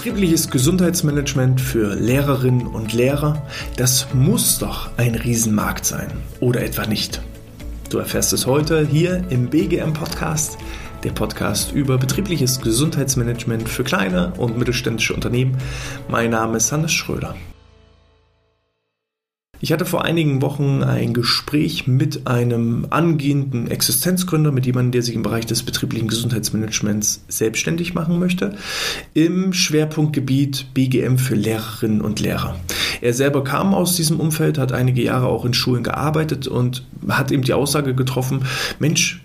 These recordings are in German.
Betriebliches Gesundheitsmanagement für Lehrerinnen und Lehrer, das muss doch ein Riesenmarkt sein, oder etwa nicht? Du erfährst es heute hier im BGM Podcast, der Podcast über betriebliches Gesundheitsmanagement für kleine und mittelständische Unternehmen. Mein Name ist Hannes Schröder. Ich hatte vor einigen Wochen ein Gespräch mit einem angehenden Existenzgründer, mit jemandem, der sich im Bereich des betrieblichen Gesundheitsmanagements selbstständig machen möchte, im Schwerpunktgebiet BGM für Lehrerinnen und Lehrer. Er selber kam aus diesem Umfeld, hat einige Jahre auch in Schulen gearbeitet und hat eben die Aussage getroffen, Mensch,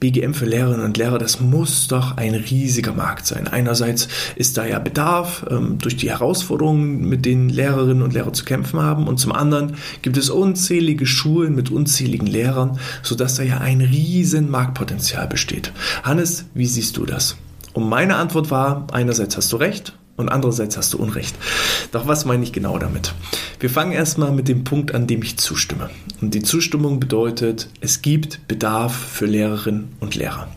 BGM für Lehrerinnen und Lehrer, das muss doch ein riesiger Markt sein. Einerseits ist da ja Bedarf ähm, durch die Herausforderungen, mit denen Lehrerinnen und Lehrer zu kämpfen haben, und zum anderen gibt es unzählige Schulen mit unzähligen Lehrern, sodass da ja ein riesen Marktpotenzial besteht. Hannes, wie siehst du das? Und meine Antwort war, einerseits hast du recht und andererseits hast du Unrecht. Doch was meine ich genau damit? Wir fangen erstmal mit dem Punkt an, dem ich zustimme. Und die Zustimmung bedeutet, es gibt Bedarf für Lehrerinnen und Lehrer.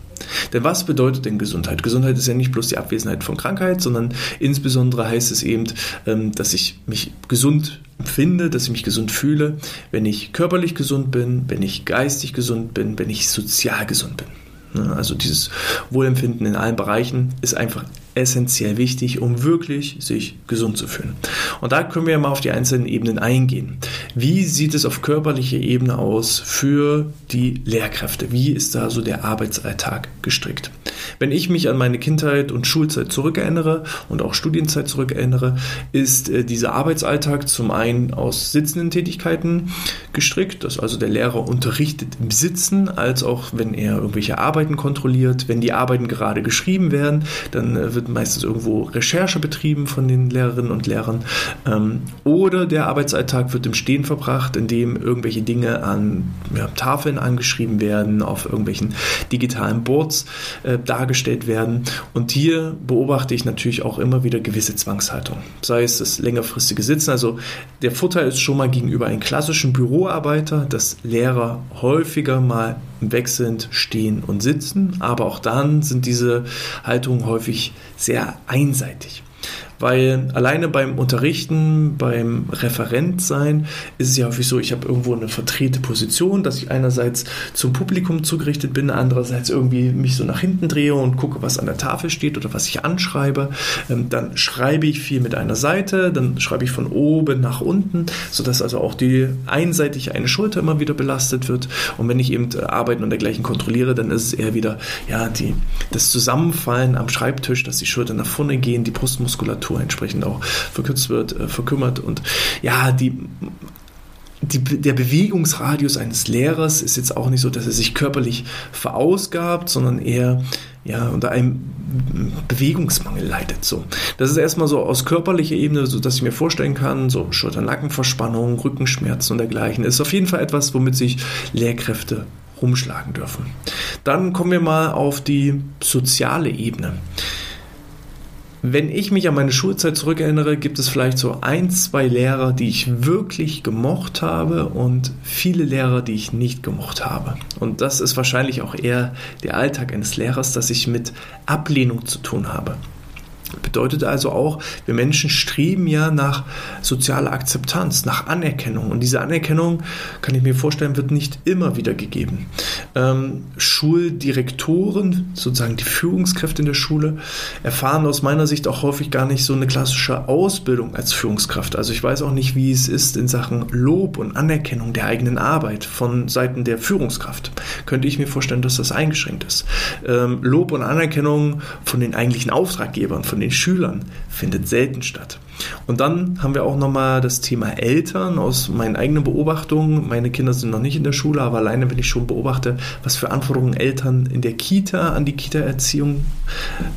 Denn was bedeutet denn Gesundheit? Gesundheit ist ja nicht bloß die Abwesenheit von Krankheit, sondern insbesondere heißt es eben, ähm, dass ich mich gesund empfinde, dass ich mich gesund fühle, wenn ich körperlich gesund bin, wenn ich geistig gesund bin, wenn ich sozial gesund bin. Ne, also dieses Wohlempfinden in allen Bereichen ist einfach essentiell wichtig, um wirklich sich gesund zu fühlen. Und da können wir mal auf die einzelnen Ebenen eingehen. Wie sieht es auf körperlicher Ebene aus für die Lehrkräfte? Wie ist da so der Arbeitsalltag gestrickt? Wenn ich mich an meine Kindheit und Schulzeit zurückerinnere und auch Studienzeit zurückerinnere, ist äh, dieser Arbeitsalltag zum einen aus sitzenden Tätigkeiten gestrickt, dass also der Lehrer unterrichtet im Sitzen, als auch wenn er irgendwelche Arbeiten kontrolliert. Wenn die Arbeiten gerade geschrieben werden, dann äh, wird meistens irgendwo Recherche betrieben von den Lehrerinnen und Lehrern. Ähm, oder der Arbeitsalltag wird im Stehen verbracht, indem irgendwelche Dinge an ja, Tafeln angeschrieben werden, auf irgendwelchen digitalen Boards äh, dargestellt werden. Und hier beobachte ich natürlich auch immer wieder gewisse Zwangshaltung. Sei es das längerfristige Sitzen. Also der Vorteil ist schon mal gegenüber einem klassischen Büroarbeiter, dass Lehrer häufiger mal wechselnd stehen und sitzen. Aber auch dann sind diese Haltungen häufig sehr einseitig. Weil alleine beim Unterrichten, beim Referent sein, ist es ja häufig so, ich habe irgendwo eine vertrete Position, dass ich einerseits zum Publikum zugerichtet bin, andererseits irgendwie mich so nach hinten drehe und gucke, was an der Tafel steht oder was ich anschreibe. Ähm, dann schreibe ich viel mit einer Seite, dann schreibe ich von oben nach unten, sodass also auch die einseitig eine Schulter immer wieder belastet wird. Und wenn ich eben äh, Arbeiten und dergleichen kontrolliere, dann ist es eher wieder ja, die, das Zusammenfallen am Schreibtisch, dass die Schultern nach vorne gehen, die Brustmuskulatur Muskulatur entsprechend auch verkürzt wird, äh, verkümmert. Und ja, die, die, der Bewegungsradius eines Lehrers ist jetzt auch nicht so, dass er sich körperlich verausgabt, sondern eher ja, unter einem Bewegungsmangel leidet. So. Das ist erstmal so aus körperlicher Ebene, so dass ich mir vorstellen kann, so Schulter-Nackenverspannung, Rückenschmerzen und dergleichen. ist auf jeden Fall etwas, womit sich Lehrkräfte rumschlagen dürfen. Dann kommen wir mal auf die soziale Ebene. Wenn ich mich an meine Schulzeit zurückerinnere, gibt es vielleicht so ein, zwei Lehrer, die ich wirklich gemocht habe und viele Lehrer, die ich nicht gemocht habe. Und das ist wahrscheinlich auch eher der Alltag eines Lehrers, dass ich mit Ablehnung zu tun habe. Bedeutet also auch, wir Menschen streben ja nach sozialer Akzeptanz, nach Anerkennung. Und diese Anerkennung, kann ich mir vorstellen, wird nicht immer wieder gegeben. Ähm, Schuldirektoren, sozusagen die Führungskräfte in der Schule, erfahren aus meiner Sicht auch häufig gar nicht so eine klassische Ausbildung als Führungskraft. Also ich weiß auch nicht, wie es ist in Sachen Lob und Anerkennung der eigenen Arbeit von Seiten der Führungskraft. Könnte ich mir vorstellen, dass das eingeschränkt ist. Ähm, Lob und Anerkennung von den eigentlichen Auftraggebern, von den Schülern findet selten statt. Und dann haben wir auch nochmal das Thema Eltern aus meinen eigenen Beobachtungen. Meine Kinder sind noch nicht in der Schule, aber alleine, wenn ich schon beobachte, was für Anforderungen Eltern in der Kita an die Kita-Erziehung,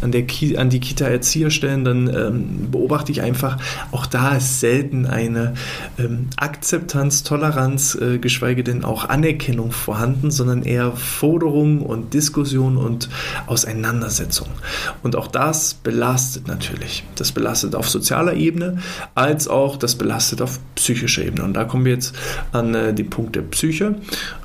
an, Ki an die Kita-Erzieher stellen, dann ähm, beobachte ich einfach, auch da ist selten eine ähm, Akzeptanz, Toleranz, äh, geschweige denn auch Anerkennung vorhanden, sondern eher Forderungen und Diskussion und Auseinandersetzung. Und auch das belastet natürlich. Das belastet auf sozialer Ebene Ebene, als auch das belastet auf psychischer Ebene. Und da kommen wir jetzt an äh, den Punkt der Psyche.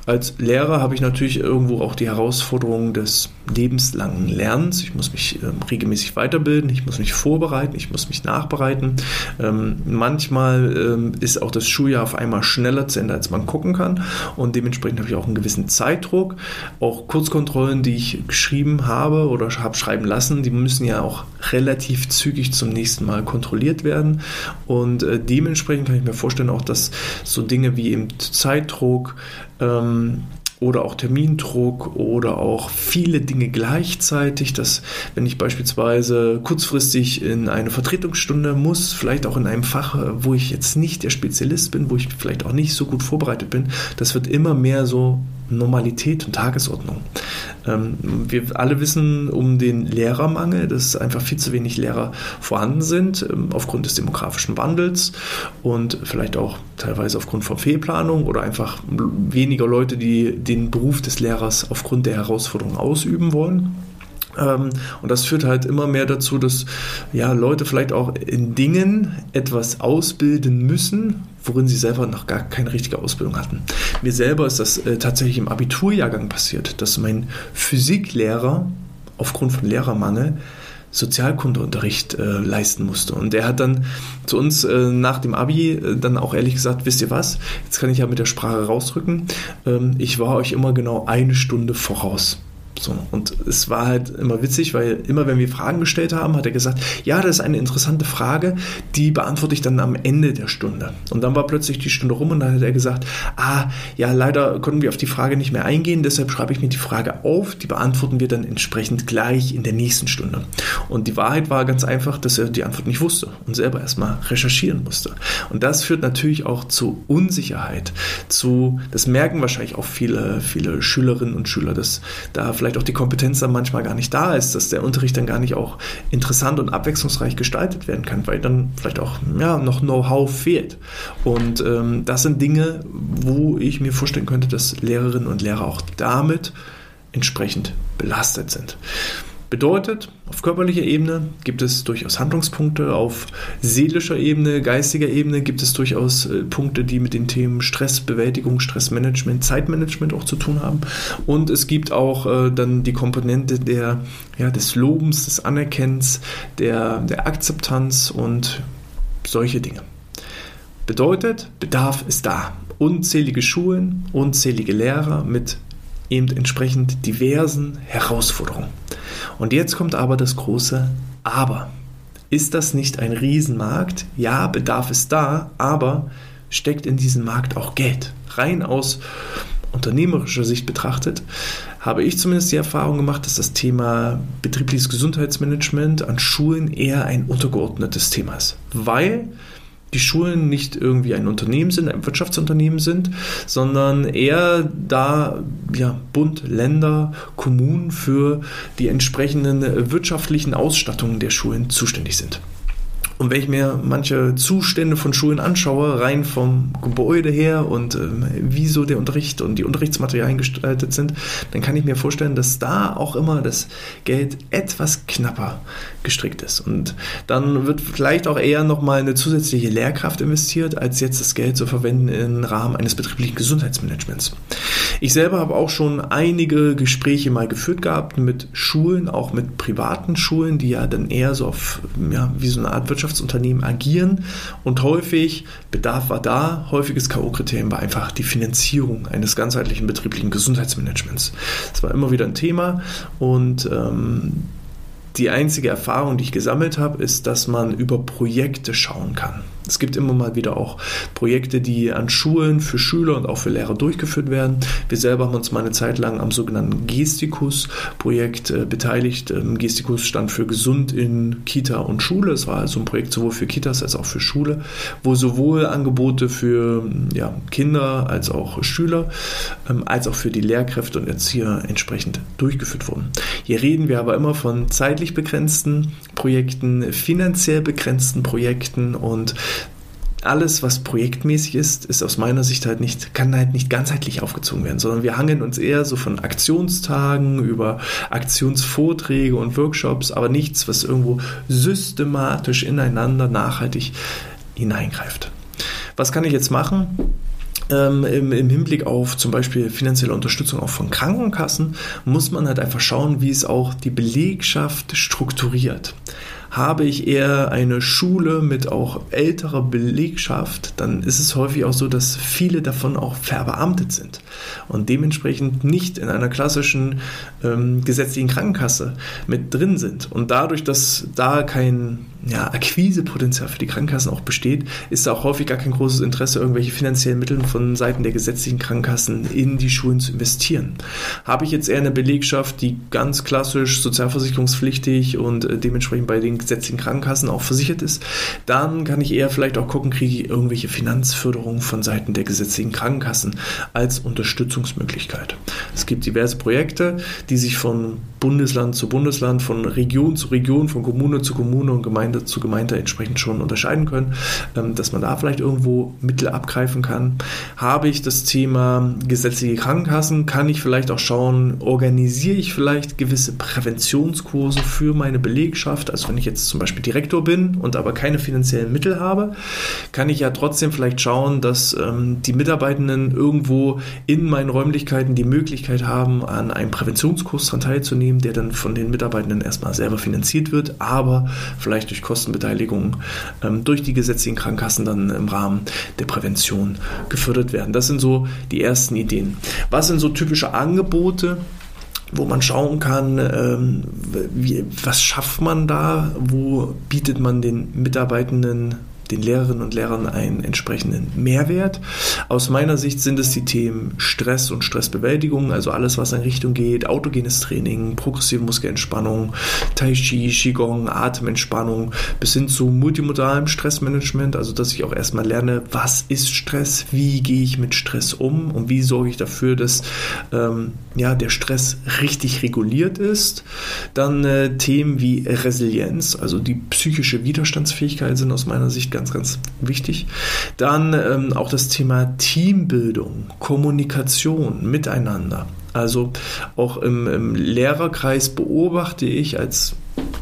Als Lehrer habe ich natürlich irgendwo auch die Herausforderung des lebenslangen Lernens. Ich muss mich ähm, regelmäßig weiterbilden, ich muss mich vorbereiten, ich muss mich nachbereiten. Ähm, manchmal ähm, ist auch das Schuljahr auf einmal schneller zu Ende, als man gucken kann. Und dementsprechend habe ich auch einen gewissen Zeitdruck. Auch Kurzkontrollen, die ich geschrieben habe oder habe schreiben lassen, die müssen ja auch relativ zügig zum nächsten Mal kontrolliert werden. Und äh, dementsprechend kann ich mir vorstellen, auch dass so Dinge wie eben Zeitdruck, ähm, oder auch Termindruck oder auch viele Dinge gleichzeitig, dass wenn ich beispielsweise kurzfristig in eine Vertretungsstunde muss, vielleicht auch in einem Fach, wo ich jetzt nicht der Spezialist bin, wo ich vielleicht auch nicht so gut vorbereitet bin, das wird immer mehr so Normalität und Tagesordnung. Ähm, wir alle wissen um den Lehrermangel, dass einfach viel zu wenig Lehrer vorhanden sind ähm, aufgrund des demografischen Wandels und vielleicht auch teilweise aufgrund von Fehlplanung oder einfach weniger Leute, die den Beruf des Lehrers aufgrund der Herausforderungen ausüben wollen. Ähm, und das führt halt immer mehr dazu, dass ja, Leute vielleicht auch in Dingen etwas ausbilden müssen, worin sie selber noch gar keine richtige Ausbildung hatten. Mir selber ist das äh, tatsächlich im Abiturjahrgang passiert, dass mein Physiklehrer aufgrund von Lehrermangel Sozialkundeunterricht äh, leisten musste. Und der hat dann zu uns äh, nach dem Abi äh, dann auch ehrlich gesagt, wisst ihr was, jetzt kann ich ja mit der Sprache rausrücken, ähm, ich war euch immer genau eine Stunde voraus. So, und es war halt immer witzig, weil immer wenn wir Fragen gestellt haben, hat er gesagt, ja, das ist eine interessante Frage, die beantworte ich dann am Ende der Stunde. Und dann war plötzlich die Stunde rum und dann hat er gesagt, ah, ja, leider konnten wir auf die Frage nicht mehr eingehen, deshalb schreibe ich mir die Frage auf, die beantworten wir dann entsprechend gleich in der nächsten Stunde. Und die Wahrheit war ganz einfach, dass er die Antwort nicht wusste und selber erstmal recherchieren musste. Und das führt natürlich auch zu Unsicherheit, zu, das merken wahrscheinlich auch viele, viele Schülerinnen und Schüler, dass da vielleicht auch die Kompetenz dann manchmal gar nicht da ist, dass der Unterricht dann gar nicht auch interessant und abwechslungsreich gestaltet werden kann, weil dann vielleicht auch ja, noch Know-how fehlt. Und ähm, das sind Dinge, wo ich mir vorstellen könnte, dass Lehrerinnen und Lehrer auch damit entsprechend belastet sind. Bedeutet, auf körperlicher Ebene gibt es durchaus Handlungspunkte, auf seelischer Ebene, geistiger Ebene gibt es durchaus äh, Punkte, die mit den Themen Stressbewältigung, Stressmanagement, Zeitmanagement auch zu tun haben. Und es gibt auch äh, dann die Komponente der, ja, des Lobens, des Anerkennens, der, der Akzeptanz und solche Dinge. Bedeutet, Bedarf ist da. Unzählige Schulen, unzählige Lehrer mit eben entsprechend diversen Herausforderungen. Und jetzt kommt aber das große Aber. Ist das nicht ein Riesenmarkt? Ja, Bedarf ist da, aber steckt in diesem Markt auch Geld? Rein aus unternehmerischer Sicht betrachtet, habe ich zumindest die Erfahrung gemacht, dass das Thema betriebliches Gesundheitsmanagement an Schulen eher ein untergeordnetes Thema ist. Weil die Schulen nicht irgendwie ein Unternehmen sind, ein Wirtschaftsunternehmen sind, sondern eher da ja, Bund, Länder, Kommunen für die entsprechenden wirtschaftlichen Ausstattungen der Schulen zuständig sind. Und wenn ich mir manche Zustände von Schulen anschaue, rein vom Gebäude her und ähm, wie so der Unterricht und die Unterrichtsmaterialien gestaltet sind, dann kann ich mir vorstellen, dass da auch immer das Geld etwas knapper gestrickt ist. Und dann wird vielleicht auch eher nochmal eine zusätzliche Lehrkraft investiert, als jetzt das Geld zu verwenden im Rahmen eines betrieblichen Gesundheitsmanagements. Ich selber habe auch schon einige Gespräche mal geführt gehabt mit Schulen, auch mit privaten Schulen, die ja dann eher so auf, ja, wie so eine Art Wirtschaft Wirtschaftsunternehmen agieren und häufig, Bedarf war da, häufiges K.O.-Kriterium war einfach die Finanzierung eines ganzheitlichen betrieblichen Gesundheitsmanagements. Das war immer wieder ein Thema und ähm, die einzige Erfahrung, die ich gesammelt habe, ist, dass man über Projekte schauen kann. Es gibt immer mal wieder auch Projekte, die an Schulen für Schüler und auch für Lehrer durchgeführt werden. Wir selber haben uns mal eine Zeit lang am sogenannten Gestikus-Projekt äh, beteiligt. Ähm, Gestikus stand für Gesund in Kita und Schule. Es war also ein Projekt sowohl für Kitas als auch für Schule, wo sowohl Angebote für ja, Kinder als auch Schüler ähm, als auch für die Lehrkräfte und Erzieher entsprechend durchgeführt wurden. Hier reden wir aber immer von zeitlich begrenzten Projekten, finanziell begrenzten Projekten und alles, was projektmäßig ist, ist aus meiner Sicht halt nicht, kann halt nicht ganzheitlich aufgezogen werden, sondern wir hangeln uns eher so von Aktionstagen über Aktionsvorträge und Workshops, aber nichts, was irgendwo systematisch ineinander nachhaltig hineingreift. Was kann ich jetzt machen? ähm, im, im, Hinblick auf zum Beispiel finanzielle Unterstützung auch von Krankenkassen muss man halt einfach schauen, wie es auch die Belegschaft strukturiert. Habe ich eher eine Schule mit auch älterer Belegschaft, dann ist es häufig auch so, dass viele davon auch verbeamtet sind und dementsprechend nicht in einer klassischen ähm, gesetzlichen Krankenkasse mit drin sind. Und dadurch, dass da kein ja, Akquisepotenzial für die Krankenkassen auch besteht, ist da auch häufig gar kein großes Interesse, irgendwelche finanziellen Mittel von Seiten der gesetzlichen Krankenkassen in die Schulen zu investieren. Habe ich jetzt eher eine Belegschaft, die ganz klassisch sozialversicherungspflichtig und äh, dementsprechend bei den gesetzlichen Krankenkassen auch versichert ist, dann kann ich eher vielleicht auch gucken, kriege ich irgendwelche Finanzförderungen von Seiten der gesetzlichen Krankenkassen als Unterstützungsmöglichkeit. Es gibt diverse Projekte, die sich von Bundesland zu Bundesland, von Region zu Region, von Kommune zu Kommune und Gemeinde zu Gemeinde entsprechend schon unterscheiden können, ähm, dass man da vielleicht irgendwo Mittel abgreifen kann. Habe ich das Thema gesetzliche Krankenkassen, kann ich vielleicht auch schauen, organisiere ich vielleicht gewisse Präventionskurse für meine Belegschaft. Also wenn ich jetzt zum Beispiel Direktor bin und aber keine finanziellen Mittel habe, kann ich ja trotzdem vielleicht schauen, dass ähm, die Mitarbeitenden irgendwo in meinen Räumlichkeiten die Möglichkeit haben, an einem Präventionskurs daran teilzunehmen, der dann von den Mitarbeitenden erstmal selber finanziert wird, aber vielleicht durch Kostenbeteiligung ähm, durch die gesetzlichen Krankenkassen dann im Rahmen der Prävention gefördert werden. Das sind so die ersten Ideen. Was sind so typische Angebote? Wo man schauen kann, ähm, wie, was schafft man da, wo bietet man den Mitarbeitenden den Lehrerinnen und Lehrern einen entsprechenden Mehrwert. Aus meiner Sicht sind es die Themen Stress und Stressbewältigung, also alles, was in Richtung geht, autogenes Training, progressive Muskelentspannung, Tai Chi, Qigong, Atementspannung, bis hin zu multimodalem Stressmanagement, also dass ich auch erstmal lerne, was ist Stress, wie gehe ich mit Stress um und wie sorge ich dafür, dass ähm, ja, der Stress richtig reguliert ist. Dann äh, Themen wie Resilienz, also die psychische Widerstandsfähigkeit sind aus meiner Sicht ganz, ganz wichtig. Dann ähm, auch das Thema Teambildung, Kommunikation miteinander. Also auch im, im Lehrerkreis beobachte ich als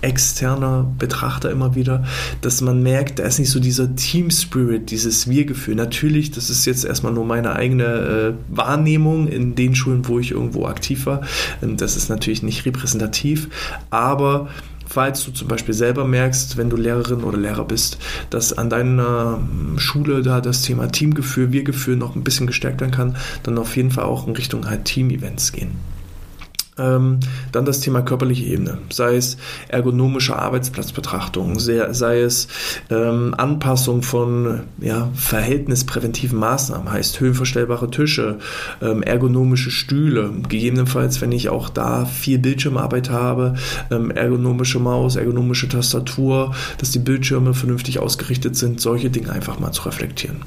externer Betrachter immer wieder, dass man merkt, da ist nicht so dieser Team Spirit, dieses Wir-Gefühl. Natürlich, das ist jetzt erstmal nur meine eigene äh, Wahrnehmung in den Schulen, wo ich irgendwo aktiv war. Ähm, das ist natürlich nicht repräsentativ, aber falls du zum Beispiel selber merkst, wenn du Lehrerin oder Lehrer bist, dass an deiner ähm, Schule da das Thema Teamgefühl, Wir-Gefühl noch ein bisschen gestärkt werden kann, dann auf jeden Fall auch in Richtung halt Team-Events gehen. Ähm, dann das Thema körperliche Ebene, sei es ergonomische Arbeitsplatzbetrachtung, sei, sei es ähm, Anpassung von ja, verhältnispräventiven Maßnahmen, heißt höhenverstellbare Tische, ähm, ergonomische Stühle, gegebenenfalls, wenn ich auch da viel Bildschirmarbeit habe, ähm, ergonomische Maus, ergonomische Tastatur, dass die Bildschirme vernünftig ausgerichtet sind, solche Dinge einfach mal zu reflektieren.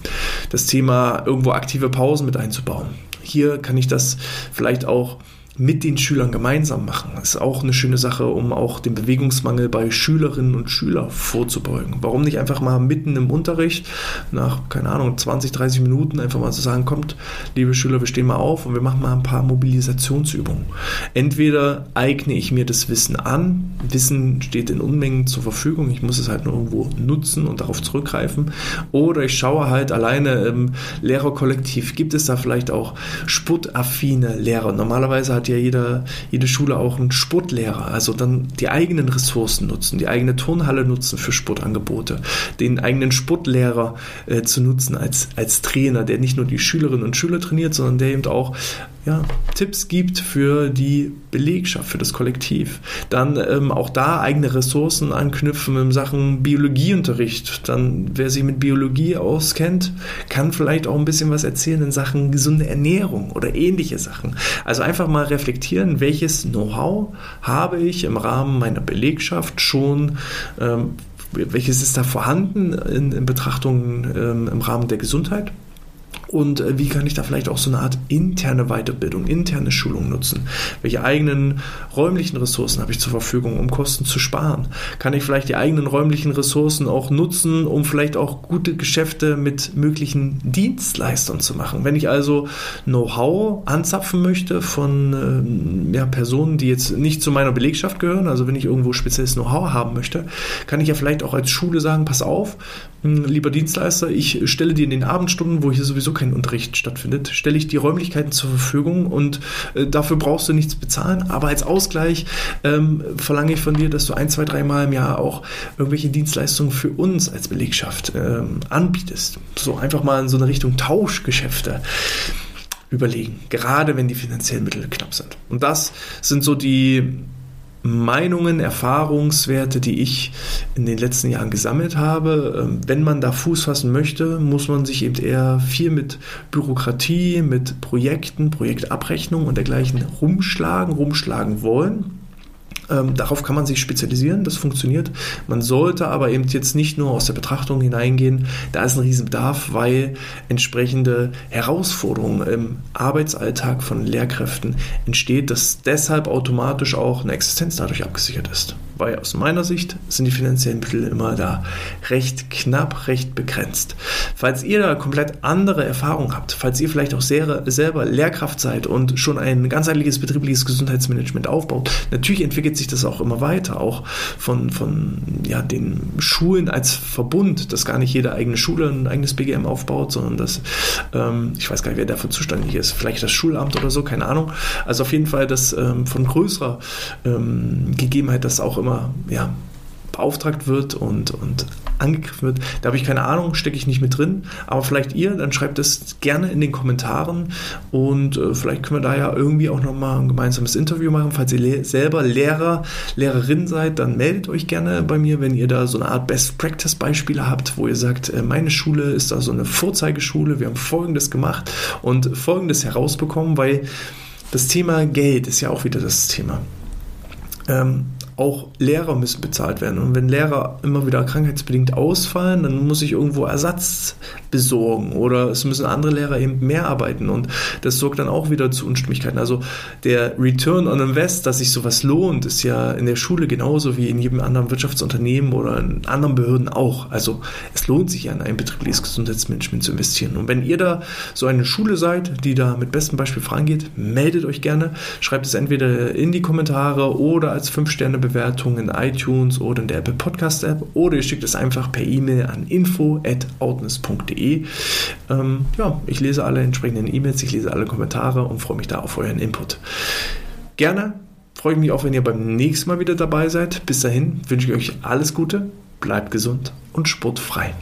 Das Thema irgendwo aktive Pausen mit einzubauen. Hier kann ich das vielleicht auch mit den Schülern gemeinsam machen. Das ist auch eine schöne Sache, um auch den Bewegungsmangel bei Schülerinnen und Schülern vorzubeugen. Warum nicht einfach mal mitten im Unterricht nach, keine Ahnung, 20, 30 Minuten einfach mal zu sagen, kommt, liebe Schüler, wir stehen mal auf und wir machen mal ein paar Mobilisationsübungen. Entweder eigne ich mir das Wissen an, Wissen steht in Unmengen zur Verfügung, ich muss es halt nur irgendwo nutzen und darauf zurückgreifen, oder ich schaue halt alleine im Lehrerkollektiv, gibt es da vielleicht auch sportaffine Lehrer. Normalerweise hat hat ja jeder, jede Schule auch einen Sportlehrer. Also dann die eigenen Ressourcen nutzen, die eigene Turnhalle nutzen für Sportangebote, den eigenen Sportlehrer äh, zu nutzen als, als Trainer, der nicht nur die Schülerinnen und Schüler trainiert, sondern der eben auch ja, Tipps gibt für die Belegschaft, für das Kollektiv. Dann ähm, auch da eigene Ressourcen anknüpfen in Sachen Biologieunterricht. Dann, wer sich mit Biologie auskennt, kann vielleicht auch ein bisschen was erzählen in Sachen gesunde Ernährung oder ähnliche Sachen. Also einfach mal reflektieren, welches Know-how habe ich im Rahmen meiner Belegschaft schon ähm, welches ist da vorhanden in, in Betrachtung ähm, im Rahmen der Gesundheit und äh, wie kann ich da vielleicht auch so eine Art interne Weiterbildung, interne Schulung nutzen? Welche eigenen räumlichen Ressourcen habe ich zur Verfügung, um Kosten zu sparen? Kann ich vielleicht die eigenen räumlichen Ressourcen auch nutzen, um vielleicht auch gute Geschäfte mit möglichen Dienstleistern zu machen? Wenn ich also Know-how anzapfen möchte von äh, ja, Personen, die jetzt nicht zu meiner Belegschaft gehören, also wenn ich irgendwo spezielles Know-how haben möchte, kann ich ja vielleicht auch als Schule sagen, pass auf, hm, lieber Dienstleister, ich stelle dir in den Abendstunden, wo hier sowieso kein kein Unterricht stattfindet, stelle ich die Räumlichkeiten zur Verfügung und äh, dafür brauchst du nichts bezahlen. Aber als Ausgleich ähm, verlange ich von dir, dass du ein, zwei, dreimal im Jahr auch irgendwelche Dienstleistungen für uns als Belegschaft ähm, anbietest. So einfach mal in so eine Richtung Tauschgeschäfte überlegen, gerade wenn die finanziellen Mittel knapp sind. Und das sind so die Meinungen, Erfahrungswerte, die ich in den letzten Jahren gesammelt habe. Ähm, wenn man da Fuß fassen möchte, muss man sich eben eher viel mit Bürokratie, mit Projekten, Projektabrechnung und dergleichen rumschlagen, rumschlagen wollen. Ähm, darauf kann man sich spezialisieren, das funktioniert. Man sollte aber eben jetzt nicht nur aus der Betrachtung hineingehen, da ist ein Riesenbedarf, weil entsprechende Herausforderungen im Arbeitsalltag von Lehrkräften entsteht, dass deshalb automatisch auch eine Existenz dadurch abgesichert ist weil aus meiner Sicht sind die finanziellen Mittel immer da recht knapp, recht begrenzt. Falls ihr da komplett andere Erfahrungen habt, falls ihr vielleicht auch sehr, selber Lehrkraft seid und schon ein ganzheitliches betriebliches Gesundheitsmanagement aufbaut, natürlich entwickelt sich das auch immer weiter, auch von, von ja, den Schulen als Verbund, dass gar nicht jede eigene Schule ein eigenes BGM aufbaut, sondern dass, ähm, ich weiß gar nicht, wer dafür zuständig ist, vielleicht das Schulamt oder so, keine Ahnung. Also auf jeden Fall, dass ähm, von größerer ähm, Gegebenheit das auch immer ja, beauftragt wird und, und angegriffen wird. Da habe ich keine Ahnung, stecke ich nicht mit drin. Aber vielleicht ihr, dann schreibt es gerne in den Kommentaren und äh, vielleicht können wir da ja irgendwie auch nochmal ein gemeinsames Interview machen. Falls ihr le selber Lehrer, Lehrerin seid, dann meldet euch gerne bei mir, wenn ihr da so eine Art Best-Practice-Beispiele habt, wo ihr sagt, äh, meine Schule ist da so eine Vorzeigeschule, wir haben Folgendes gemacht und Folgendes herausbekommen, weil das Thema Geld ist ja auch wieder das Thema. Ähm, auch Lehrer müssen bezahlt werden. Und wenn Lehrer immer wieder krankheitsbedingt ausfallen, dann muss ich irgendwo Ersatz besorgen oder es müssen andere Lehrer eben mehr arbeiten und das sorgt dann auch wieder zu Unstimmigkeiten. Also der Return on Invest, dass sich sowas lohnt, ist ja in der Schule genauso wie in jedem anderen Wirtschaftsunternehmen oder in anderen Behörden auch. Also es lohnt sich ja in ein betriebliches Gesundheitsmanagement zu investieren. Und wenn ihr da so eine Schule seid, die da mit bestem Beispiel vorangeht, meldet euch gerne, schreibt es entweder in die Kommentare oder als 5-Sterne-Bewertung in iTunes oder in der Apple Podcast App oder ihr schickt es einfach per E-Mail an info@outness.de ähm, ja, ich lese alle entsprechenden E-Mails, ich lese alle Kommentare und freue mich da auf euren Input. Gerne freue ich mich auch, wenn ihr beim nächsten Mal wieder dabei seid. Bis dahin wünsche ich euch alles Gute, bleibt gesund und sportfrei.